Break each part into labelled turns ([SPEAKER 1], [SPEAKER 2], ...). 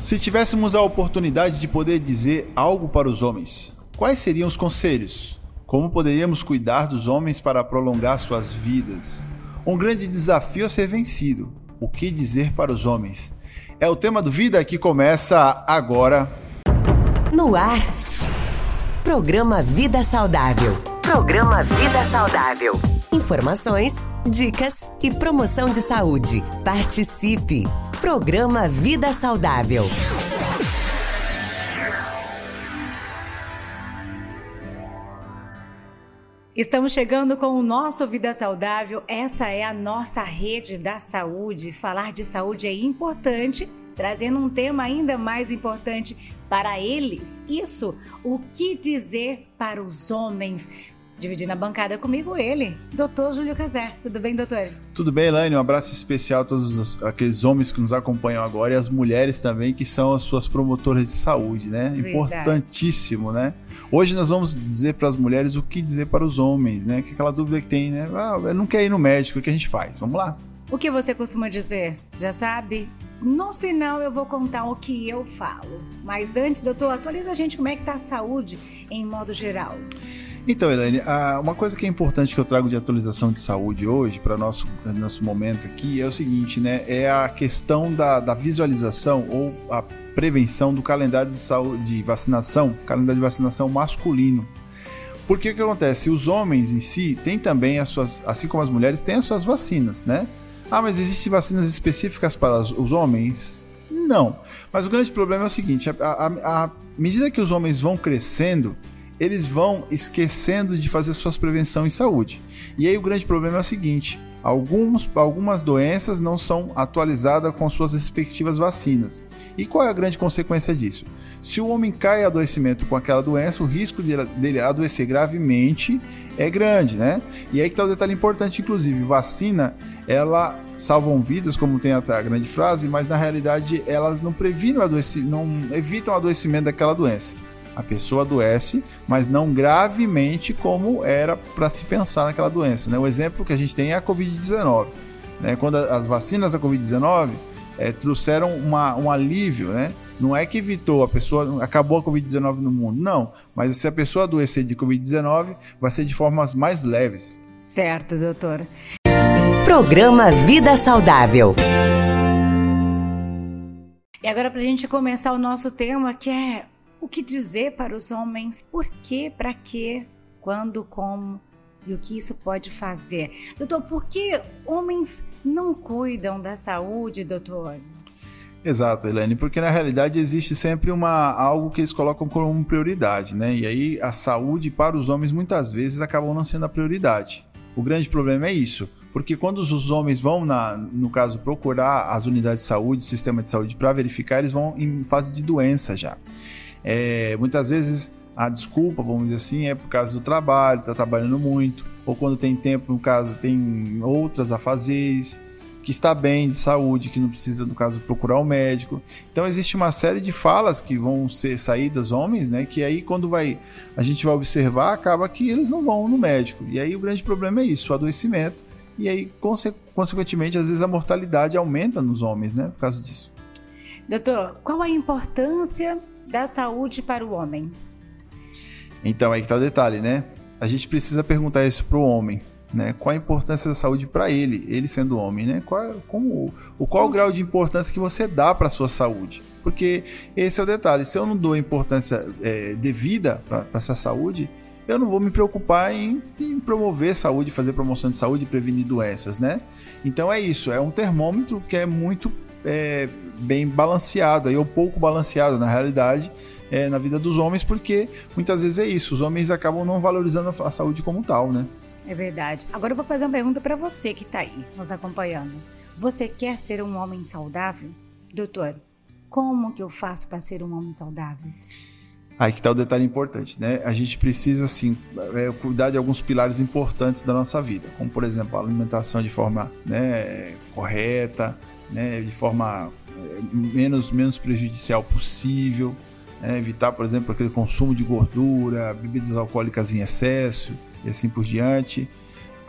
[SPEAKER 1] Se tivéssemos a oportunidade de poder dizer algo para os homens, quais seriam os conselhos? Como poderíamos cuidar dos homens para prolongar suas vidas? Um grande desafio a ser vencido. O que dizer para os homens? É o tema do Vida que começa agora.
[SPEAKER 2] No ar. Programa Vida Saudável. Programa Vida Saudável. Informações, dicas e promoção de saúde. Participe! Programa Vida Saudável.
[SPEAKER 3] Estamos chegando com o nosso Vida Saudável. Essa é a nossa rede da saúde. Falar de saúde é importante, trazendo um tema ainda mais importante para eles. Isso, o que dizer para os homens? Dividindo a bancada comigo ele, doutor Júlio Cazé. Tudo bem, doutor?
[SPEAKER 1] Tudo bem, Elaine. Um abraço especial a todos os, aqueles homens que nos acompanham agora e as mulheres também, que são as suas promotoras de saúde, né? Verdade. Importantíssimo, né? Hoje nós vamos dizer para as mulheres o que dizer para os homens, né? Que aquela dúvida que tem, né? Ah, eu não quero ir no médico, o que a gente faz? Vamos lá.
[SPEAKER 3] O que você costuma dizer? Já sabe? No final eu vou contar o que eu falo. Mas antes, doutor, atualiza a gente como é que tá a saúde em modo geral.
[SPEAKER 1] Então, Elaine, uma coisa que é importante que eu trago de atualização de saúde hoje para nosso nosso momento aqui é o seguinte, né? É a questão da, da visualização ou a prevenção do calendário de saúde de vacinação, calendário de vacinação masculino. Porque o que acontece? Os homens em si têm também as suas, assim como as mulheres, têm as suas vacinas, né? Ah, mas existem vacinas específicas para os homens? Não. Mas o grande problema é o seguinte: a medida que os homens vão crescendo, eles vão esquecendo de fazer suas prevenções em saúde. E aí o grande problema é o seguinte: alguns, algumas doenças não são atualizadas com suas respectivas vacinas. E qual é a grande consequência disso? Se o homem cai em adoecimento com aquela doença, o risco dele, adoecer gravemente é grande, né? E aí que está o detalhe importante, inclusive, vacina, ela salvam vidas, como tem até a grande frase, mas na realidade elas não previnem o adoecimento, não evitam o adoecimento daquela doença. A pessoa adoece, mas não gravemente como era para se pensar naquela doença. Né? O exemplo que a gente tem é a Covid-19. Né? Quando as vacinas da Covid-19 é, trouxeram uma, um alívio, né? Não é que evitou a pessoa, acabou a Covid-19 no mundo, não. Mas se a pessoa adoecer de Covid-19, vai ser de formas mais leves.
[SPEAKER 3] Certo, doutor.
[SPEAKER 2] Programa Vida Saudável.
[SPEAKER 3] E agora, para a gente começar o nosso tema, que é o que dizer para os homens, por quê, para quê, quando, como e o que isso pode fazer. Doutor, por que homens não cuidam da saúde, doutor?
[SPEAKER 1] Exato, Helene, porque na realidade existe sempre uma algo que eles colocam como prioridade, né? E aí a saúde para os homens muitas vezes acabam não sendo a prioridade. O grande problema é isso, porque quando os homens vão, na, no caso, procurar as unidades de saúde, sistema de saúde para verificar, eles vão em fase de doença já. É, muitas vezes a desculpa, vamos dizer assim, é por causa do trabalho, está trabalhando muito, ou quando tem tempo, no caso, tem outras afazeres, que está bem de saúde, que não precisa, no caso, procurar o um médico. Então existe uma série de falas que vão ser saídas homens, né? Que aí quando vai a gente vai observar, acaba que eles não vão no médico. E aí o grande problema é isso, o adoecimento. E aí, conse consequentemente, às vezes a mortalidade aumenta nos homens, né? Por causa disso.
[SPEAKER 3] Doutor, qual a importância da saúde para o homem?
[SPEAKER 1] Então, aí que está o detalhe, né? A gente precisa perguntar isso para o homem, né? Qual a importância da saúde para ele, ele sendo homem, né? Qual, como, o, qual o grau de importância que você dá para a sua saúde? Porque esse é o detalhe. Se eu não dou importância é, devida para essa saúde, eu não vou me preocupar em, em, promover saúde, fazer promoção de saúde prevenir doenças, né? Então é isso, é um termômetro que é muito é, bem balanceado, aí, ou pouco balanceado na realidade, é, na vida dos homens, porque muitas vezes é isso, os homens acabam não valorizando a saúde como tal, né?
[SPEAKER 3] É verdade. Agora eu vou fazer uma pergunta para você que está aí nos acompanhando. Você quer ser um homem saudável? Doutor, como que eu faço para ser um homem saudável?
[SPEAKER 1] Aí que está o detalhe importante, né? A gente precisa, assim, é, cuidar de alguns pilares importantes da nossa vida, como, por exemplo, a alimentação de forma né, correta, né, de forma é, menos, menos prejudicial possível, né, evitar, por exemplo, aquele consumo de gordura, bebidas alcoólicas em excesso e assim por diante.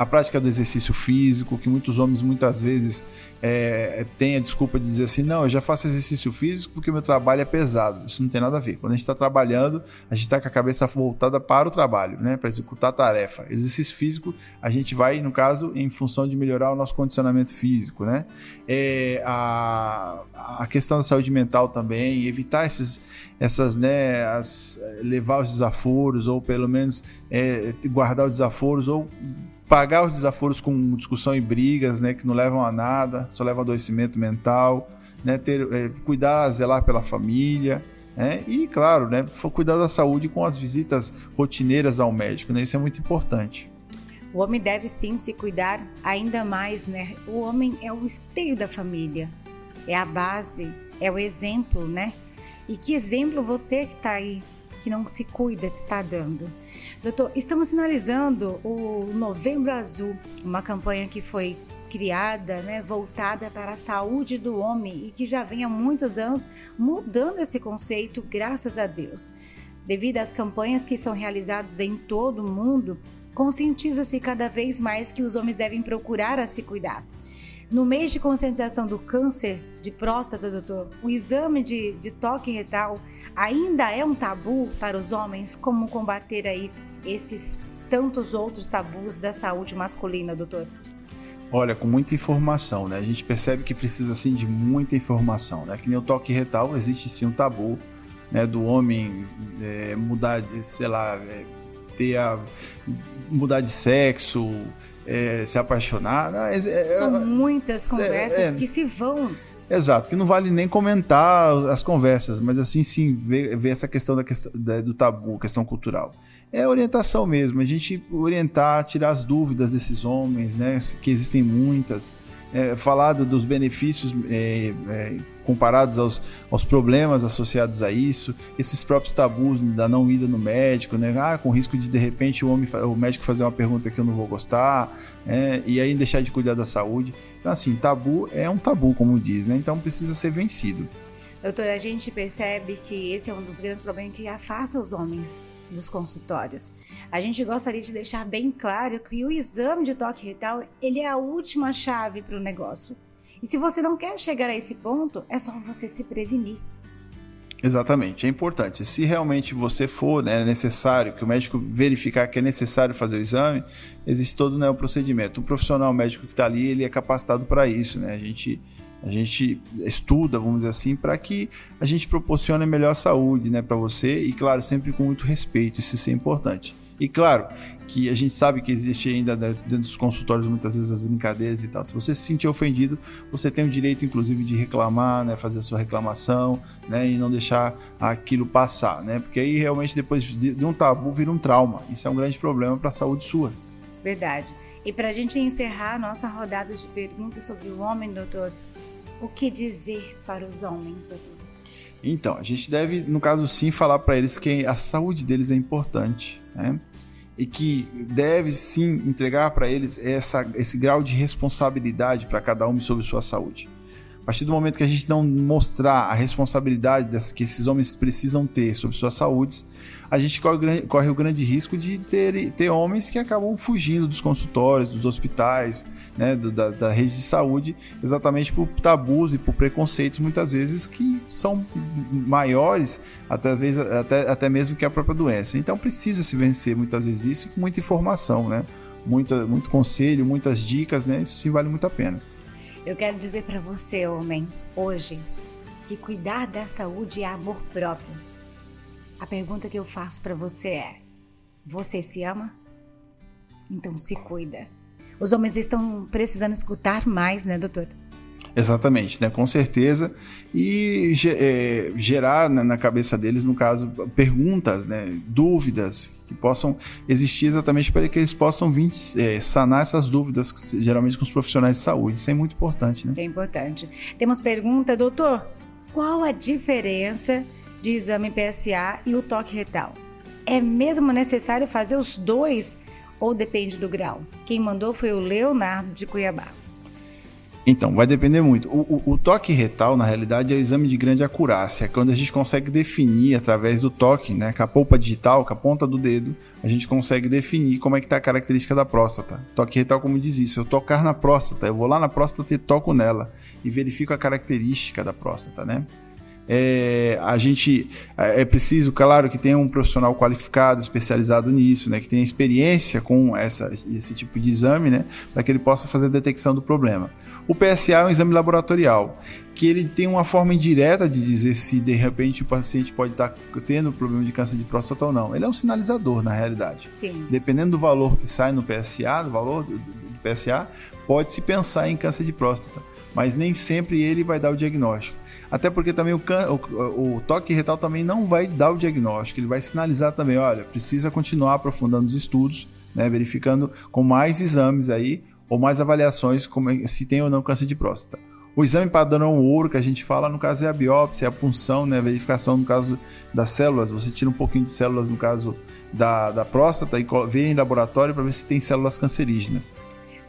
[SPEAKER 1] A prática do exercício físico, que muitos homens muitas vezes é, têm a desculpa de dizer assim: não, eu já faço exercício físico porque meu trabalho é pesado. Isso não tem nada a ver. Quando a gente está trabalhando, a gente está com a cabeça voltada para o trabalho, né, para executar a tarefa. Exercício físico, a gente vai, no caso, em função de melhorar o nosso condicionamento físico. Né? É, a, a questão da saúde mental também, evitar esses, essas, né, as, levar os desaforos, ou pelo menos é, guardar os desaforos, ou pagar os desaforos com discussão e brigas, né, que não levam a nada, só levam a adoecimento mental, né, ter, é, cuidar, zelar pela família, né, e claro, né, cuidar da saúde com as visitas rotineiras ao médico, né, isso é muito importante.
[SPEAKER 3] O homem deve sim se cuidar ainda mais, né? O homem é o esteio da família, é a base, é o exemplo, né? E que exemplo você que está aí, que não se cuida, está dando? Doutor, estamos finalizando o Novembro Azul, uma campanha que foi criada, né, voltada para a saúde do homem e que já vem há muitos anos mudando esse conceito, graças a Deus. Devido às campanhas que são realizadas em todo o mundo, conscientiza-se cada vez mais que os homens devem procurar a se cuidar. No mês de conscientização do câncer de próstata, doutor, o exame de, de toque retal ainda é um tabu para os homens? Como combater aí esses tantos outros tabus da saúde masculina, doutor?
[SPEAKER 1] Olha, com muita informação, né? A gente percebe que precisa assim de muita informação, né? Que nem o toque retal, existe sim um tabu, né? Do homem é, mudar, sei lá, é, ter a mudar de sexo, é, se apaixonar.
[SPEAKER 3] Né? São muitas conversas é, que se vão
[SPEAKER 1] Exato, que não vale nem comentar as conversas, mas assim sim ver, ver essa questão, da questão da, do tabu, questão cultural. É orientação mesmo, a gente orientar, tirar as dúvidas desses homens, né? Que existem muitas. É, falar dos benefícios é, é, comparados aos, aos problemas associados a isso, esses próprios tabus da não ida no médico, né? Ah, com risco de de repente o, homem, o médico fazer uma pergunta que eu não vou gostar, é, e aí deixar de cuidar da saúde. Então, assim, tabu é um tabu, como diz, né? Então precisa ser vencido.
[SPEAKER 3] Doutora, a gente percebe que esse é um dos grandes problemas que afasta os homens dos consultórios. A gente gostaria de deixar bem claro que o exame de toque retal ele é a última chave para o negócio. E se você não quer chegar a esse ponto, é só você se prevenir.
[SPEAKER 1] Exatamente, é importante. Se realmente você for né, necessário, que o médico verificar que é necessário fazer o exame, existe todo né, o procedimento. O profissional médico que está ali, ele é capacitado para isso. Né? A gente a gente estuda, vamos dizer assim, para que a gente proporcione melhor saúde né, para você e, claro, sempre com muito respeito, isso é importante. E claro que a gente sabe que existe ainda né, dentro dos consultórios muitas vezes as brincadeiras e tal. Se você se sentir ofendido, você tem o direito, inclusive, de reclamar, né, fazer a sua reclamação né, e não deixar aquilo passar, né? Porque aí realmente depois de um tabu vira um trauma. Isso é um grande problema para a saúde sua.
[SPEAKER 3] Verdade. E para a gente encerrar a nossa rodada de perguntas sobre o homem, doutor, o que dizer para os homens, doutor?
[SPEAKER 1] Então, a gente deve, no caso sim, falar para eles que a saúde deles é importante, né? E que deve sim entregar para eles essa, esse grau de responsabilidade para cada homem sobre sua saúde. A partir do momento que a gente não mostrar a responsabilidade que esses homens precisam ter sobre suas saúdes, a gente corre, o grande risco de ter, ter homens que acabam fugindo dos consultórios, dos hospitais, né, do, da, da, rede de saúde, exatamente por tabus e por preconceitos, muitas vezes que são maiores, até, até, até mesmo que a própria doença. Então precisa se vencer muitas vezes isso com muita informação, né? Muito conselho, muitas dicas, né? Isso sim vale muito a pena.
[SPEAKER 3] Eu quero dizer para você, homem, hoje, que cuidar da saúde é amor próprio a pergunta que eu faço para você é: você se ama? Então se cuida. Os homens estão precisando escutar mais, né, doutor?
[SPEAKER 1] Exatamente, né? Com certeza. E é, gerar na cabeça deles, no caso, perguntas, né? dúvidas que possam existir exatamente para que eles possam vir é, sanar essas dúvidas, geralmente com os profissionais de saúde. Isso é muito importante, né?
[SPEAKER 3] É importante. Temos pergunta, doutor: qual a diferença de exame PSA e o toque retal. É mesmo necessário fazer os dois ou depende do grau? Quem mandou foi o Leonardo de Cuiabá.
[SPEAKER 1] Então, vai depender muito. O, o, o, toque retal, na realidade, é o exame de grande acurácia, é quando a gente consegue definir, através do toque, né, com a polpa digital, com a ponta do dedo, a gente consegue definir como é que está a característica da próstata. Toque retal, como diz isso, eu tocar na próstata, eu vou lá na próstata e toco nela, e verifico a característica da próstata, né? É, a gente é, é preciso, claro, que tenha um profissional qualificado, especializado nisso, né, que tenha experiência com essa, esse tipo de exame, né, para que ele possa fazer a detecção do problema. O PSA é um exame laboratorial, que ele tem uma forma indireta de dizer se de repente o paciente pode estar tendo problema de câncer de próstata ou não. Ele é um sinalizador, na realidade.
[SPEAKER 3] Sim.
[SPEAKER 1] Dependendo do valor que sai no PSA, do valor do, do PSA, pode-se pensar em câncer de próstata, mas nem sempre ele vai dar o diagnóstico. Até porque também o, o, o, toque retal também não vai dar o diagnóstico, ele vai sinalizar também, olha, precisa continuar aprofundando os estudos, né, verificando com mais exames aí ou mais avaliações como é, se tem ou não câncer de próstata. O exame padrão ouro que a gente fala, no caso, é a biópsia, é a punção, né? A verificação no caso das células. Você tira um pouquinho de células no caso da, da próstata e vê em laboratório para ver se tem células cancerígenas.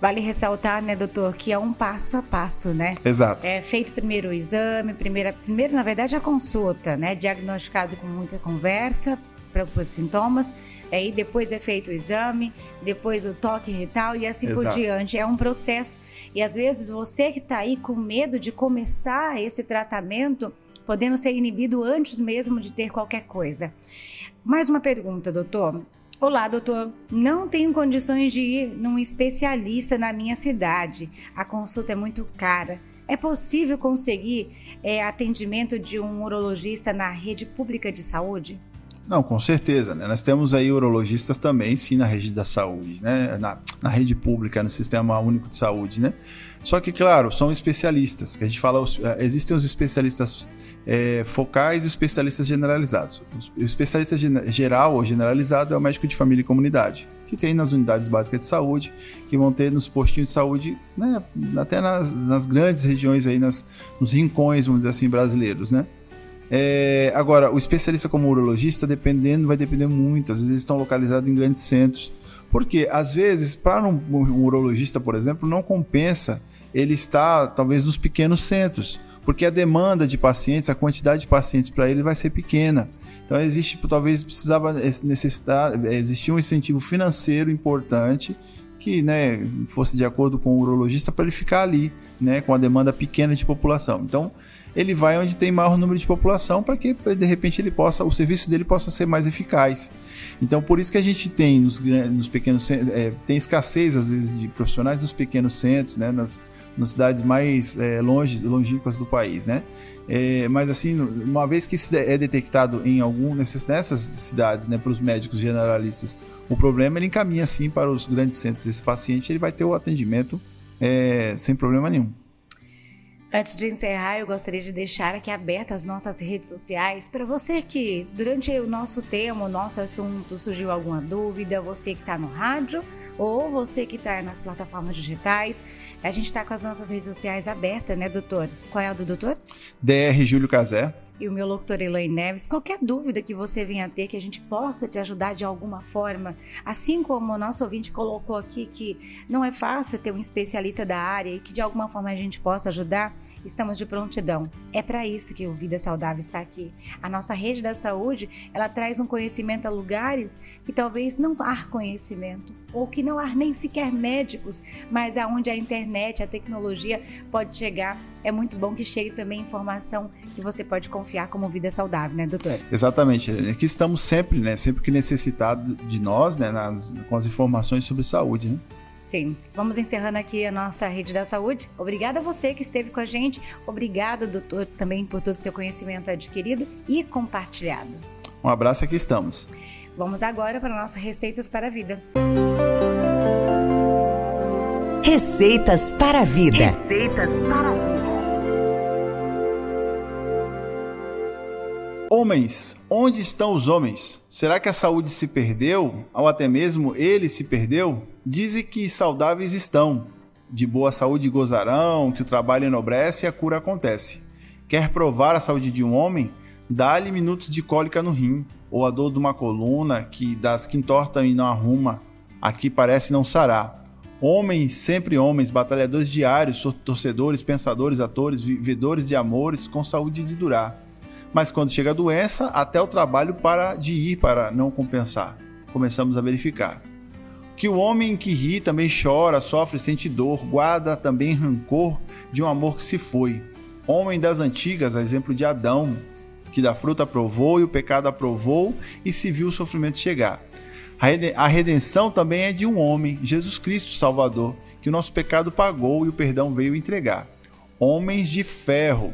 [SPEAKER 3] Vale ressaltar, né, doutor, que é um passo a passo, né?
[SPEAKER 1] Exato.
[SPEAKER 3] É feito primeiro o exame, primeira, primeiro, na verdade, a consulta, né? Diagnosticado com muita conversa, para os sintomas, aí depois é feito o exame, depois o toque retal e assim Exato. por diante. É um processo. E às vezes você que está aí com medo de começar esse tratamento, podendo ser inibido antes mesmo de ter qualquer coisa. Mais uma pergunta, doutor. Olá, doutor. Não tenho condições de ir num especialista na minha cidade. A consulta é muito cara. É possível conseguir é, atendimento de um urologista na rede pública de saúde?
[SPEAKER 1] Não, com certeza. Né? Nós temos aí urologistas também, sim, na rede da saúde, né? na, na rede pública, no Sistema Único de Saúde. Né? Só que, claro, são especialistas, que a gente fala, eh, existem os especialistas é, focais e especialistas generalizados. O especialista geral ou generalizado é o médico de família e comunidade, que tem nas unidades básicas de saúde, que vão ter nos postinhos de saúde, né? até nas, nas grandes regiões aí, nas, nos rincões, vamos dizer assim, brasileiros, né? É, agora, o especialista como urologista, dependendo, vai depender muito. Às vezes eles estão localizados em grandes centros. Porque, às vezes, para um, um urologista, por exemplo, não compensa ele estar, talvez, nos pequenos centros. Porque a demanda de pacientes, a quantidade de pacientes para ele vai ser pequena. Então, existe, talvez, precisava necessitar, existir um incentivo financeiro importante que né, fosse de acordo com o urologista para ele ficar ali, né, com a demanda pequena de população. Então, ele vai onde tem maior número de população para que de repente ele possa, o serviço dele possa ser mais eficaz. Então por isso que a gente tem nos, nos pequenos é, tem escassez às vezes de profissionais nos pequenos centros, né, nas, nas cidades mais é, longe, longínquas do país, né? É, mas assim, uma vez que é detectado em algum nessas, nessas cidades, né, para os médicos generalistas, o problema ele encaminha sim para os grandes centros. Esse paciente ele vai ter o atendimento é, sem problema nenhum.
[SPEAKER 3] Antes de encerrar, eu gostaria de deixar aqui abertas as nossas redes sociais para você que, durante o nosso tema, o nosso assunto, surgiu alguma dúvida, você que está no rádio ou você que está nas plataformas digitais. A gente está com as nossas redes sociais abertas, né, doutor? Qual é a do doutor?
[SPEAKER 1] DR Júlio Casé
[SPEAKER 3] e o meu locutor Elaine Neves. Qualquer dúvida que você venha ter, que a gente possa te ajudar de alguma forma, assim como o nosso ouvinte colocou aqui que não é fácil ter um especialista da área e que de alguma forma a gente possa ajudar, estamos de prontidão. É para isso que o Vida Saudável está aqui. A nossa rede da saúde, ela traz um conhecimento a lugares que talvez não há conhecimento ou que não há nem sequer médicos, mas aonde a internet, a tecnologia pode chegar. É muito bom que chegue também informação que você pode confiar confiar como vida saudável, né, doutor?
[SPEAKER 1] Exatamente. Aqui estamos sempre, né, sempre que necessitado de nós, né, nas, com as informações sobre saúde, né?
[SPEAKER 3] Sim. Vamos encerrando aqui a nossa rede da saúde. Obrigada a você que esteve com a gente. Obrigado, doutor, também por todo o seu conhecimento adquirido e compartilhado.
[SPEAKER 1] Um abraço, aqui estamos.
[SPEAKER 3] Vamos agora para nossas receitas para a vida.
[SPEAKER 2] Receitas para a vida.
[SPEAKER 3] Receitas para a vida.
[SPEAKER 1] Homens, onde estão os homens? Será que a saúde se perdeu? Ou até mesmo ele se perdeu? Dizem que saudáveis estão, de boa saúde gozarão, que o trabalho enobrece e a cura acontece. Quer provar a saúde de um homem? Dá-lhe minutos de cólica no rim, ou a dor de uma coluna que das que entortam e não arruma, aqui parece não sarar. Homens, sempre homens, batalhadores diários, torcedores, pensadores, atores, vivedores de amores, com saúde de durar. Mas quando chega a doença, até o trabalho para de ir para não compensar. Começamos a verificar. Que o homem que ri também chora, sofre, sente dor, guarda também rancor de um amor que se foi. Homem das antigas, a exemplo de Adão, que da fruta provou e o pecado aprovou e se viu o sofrimento chegar. A redenção também é de um homem, Jesus Cristo Salvador, que o nosso pecado pagou e o perdão veio entregar. Homens de ferro,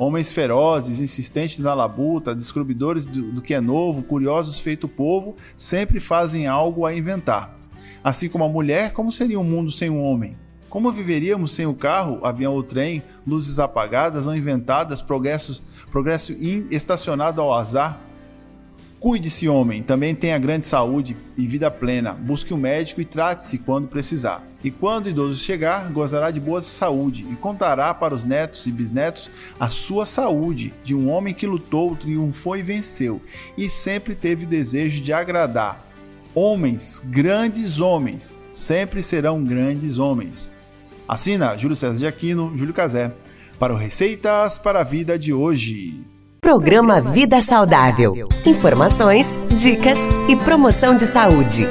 [SPEAKER 1] homens ferozes, insistentes na labuta, descobridores do, do que é novo, curiosos feito povo, sempre fazem algo a inventar. Assim como a mulher, como seria um mundo sem um homem? Como viveríamos sem o carro, avião ou trem, luzes apagadas ou inventadas, progressos, progresso estacionado ao azar? Cuide-se, homem, também tenha grande saúde e vida plena. Busque um médico e trate-se quando precisar. E quando o idoso chegar, gozará de boa saúde e contará para os netos e bisnetos a sua saúde de um homem que lutou, triunfou e venceu, e sempre teve desejo de agradar. Homens, grandes homens, sempre serão grandes homens. Assina Júlio César de Aquino, Júlio Cazé, para o Receitas para a Vida de hoje.
[SPEAKER 2] Programa Vida Saudável. Informações, dicas e promoção de saúde.